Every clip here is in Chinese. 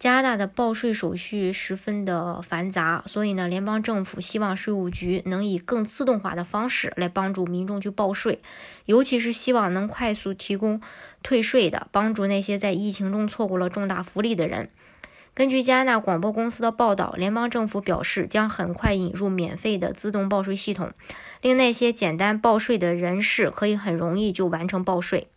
加拿大的报税手续十分的繁杂，所以呢，联邦政府希望税务局能以更自动化的方式来帮助民众去报税，尤其是希望能快速提供退税的，帮助那些在疫情中错过了重大福利的人。根据加拿大广播公司的报道，联邦政府表示将很快引入免费的自动报税系统，令那些简单报税的人士可以很容易就完成报税。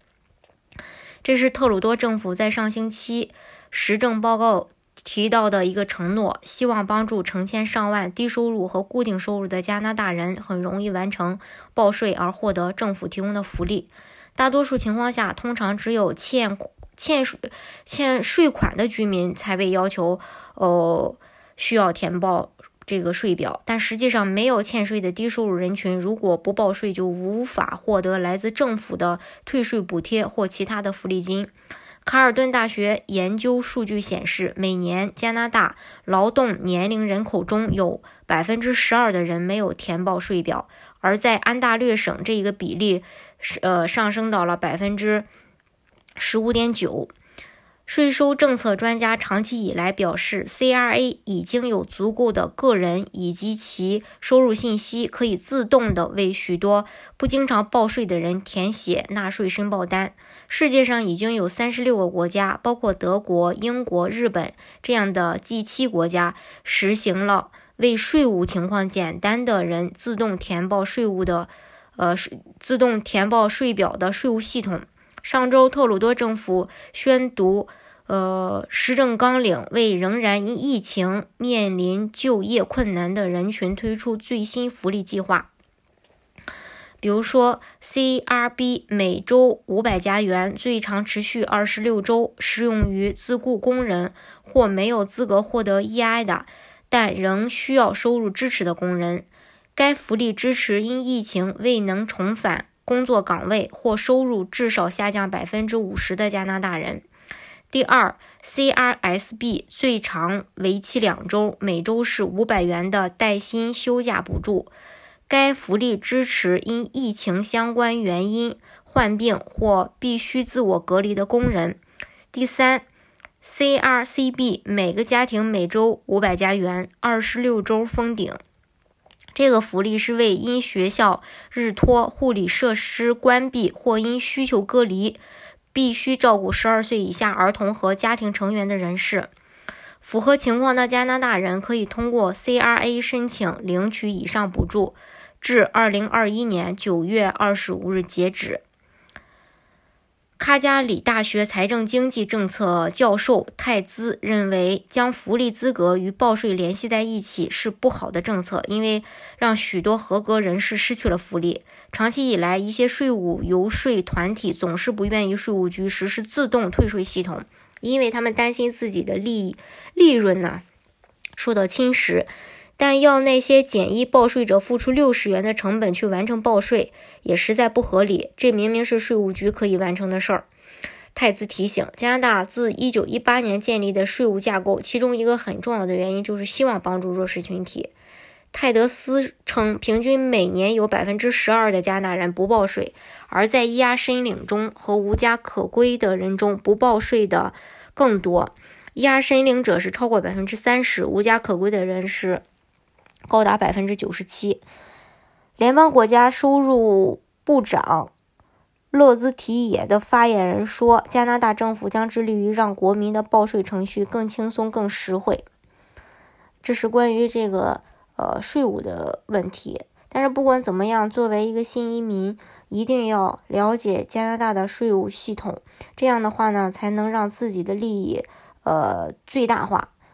这是特鲁多政府在上星期。实政报告提到的一个承诺，希望帮助成千上万低收入和固定收入的加拿大人很容易完成报税而获得政府提供的福利。大多数情况下，通常只有欠欠税欠税款的居民才被要求，呃，需要填报。这个税表，但实际上没有欠税的低收入人群，如果不报税，就无法获得来自政府的退税补贴或其他的福利金。卡尔顿大学研究数据显示，每年加拿大劳动年龄人口中有百分之十二的人没有填报税表，而在安大略省，这一个比例是呃上升到了百分之十五点九。税收政策专家长期以来表示，CRA 已经有足够的个人以及其收入信息，可以自动的为许多不经常报税的人填写纳税申报单。世界上已经有三十六个国家，包括德国、英国、日本这样的 G7 国家，实行了为税务情况简单的人自动填报税务的，呃，自动填报税表的税务系统。上周，特鲁多政府宣读，呃，施政纲领，为仍然因疫情面临就业困难的人群推出最新福利计划。比如说，CRB 每周五百加元，最长持续二十六周，适用于自雇工人或没有资格获得 EI 的，但仍需要收入支持的工人。该福利支持因疫情未能重返。工作岗位或收入至少下降百分之五十的加拿大人。第二，CRSB 最长为期两周，每周是五百元的带薪休假补助。该福利支持因疫情相关原因患病或必须自我隔离的工人。第三，CRCB 每个家庭每周五百加元，二十六周封顶。这个福利是为因学校日托、护理设施关闭或因需求隔离，必须照顾十二岁以下儿童和家庭成员的人士。符合情况的加拿大人可以通过 CRA 申请领取以上补助，至二零二一年九月二十五日截止。卡加里大学财政经济政策教授泰兹认为，将福利资格与报税联系在一起是不好的政策，因为让许多合格人士失去了福利。长期以来，一些税务游说团体总是不愿意税务局实施自动退税系统，因为他们担心自己的利益利润呢受到侵蚀。但要那些简易报税者付出六十元的成本去完成报税，也实在不合理。这明明是税务局可以完成的事儿。泰兹提醒，加拿大自一九一八年建立的税务架构，其中一个很重要的原因就是希望帮助弱势群体。泰德斯称，平均每年有百分之十二的加拿大人不报税，而在依押申领中和无家可归的人中，不报税的更多。依押申领者是超过百分之三十，无家可归的人是。高达百分之九十七。联邦国家收入部长勒兹提野的发言人说：“加拿大政府将致力于让国民的报税程序更轻松、更实惠。”这是关于这个呃税务的问题。但是不管怎么样，作为一个新移民，一定要了解加拿大的税务系统，这样的话呢，才能让自己的利益呃最大化。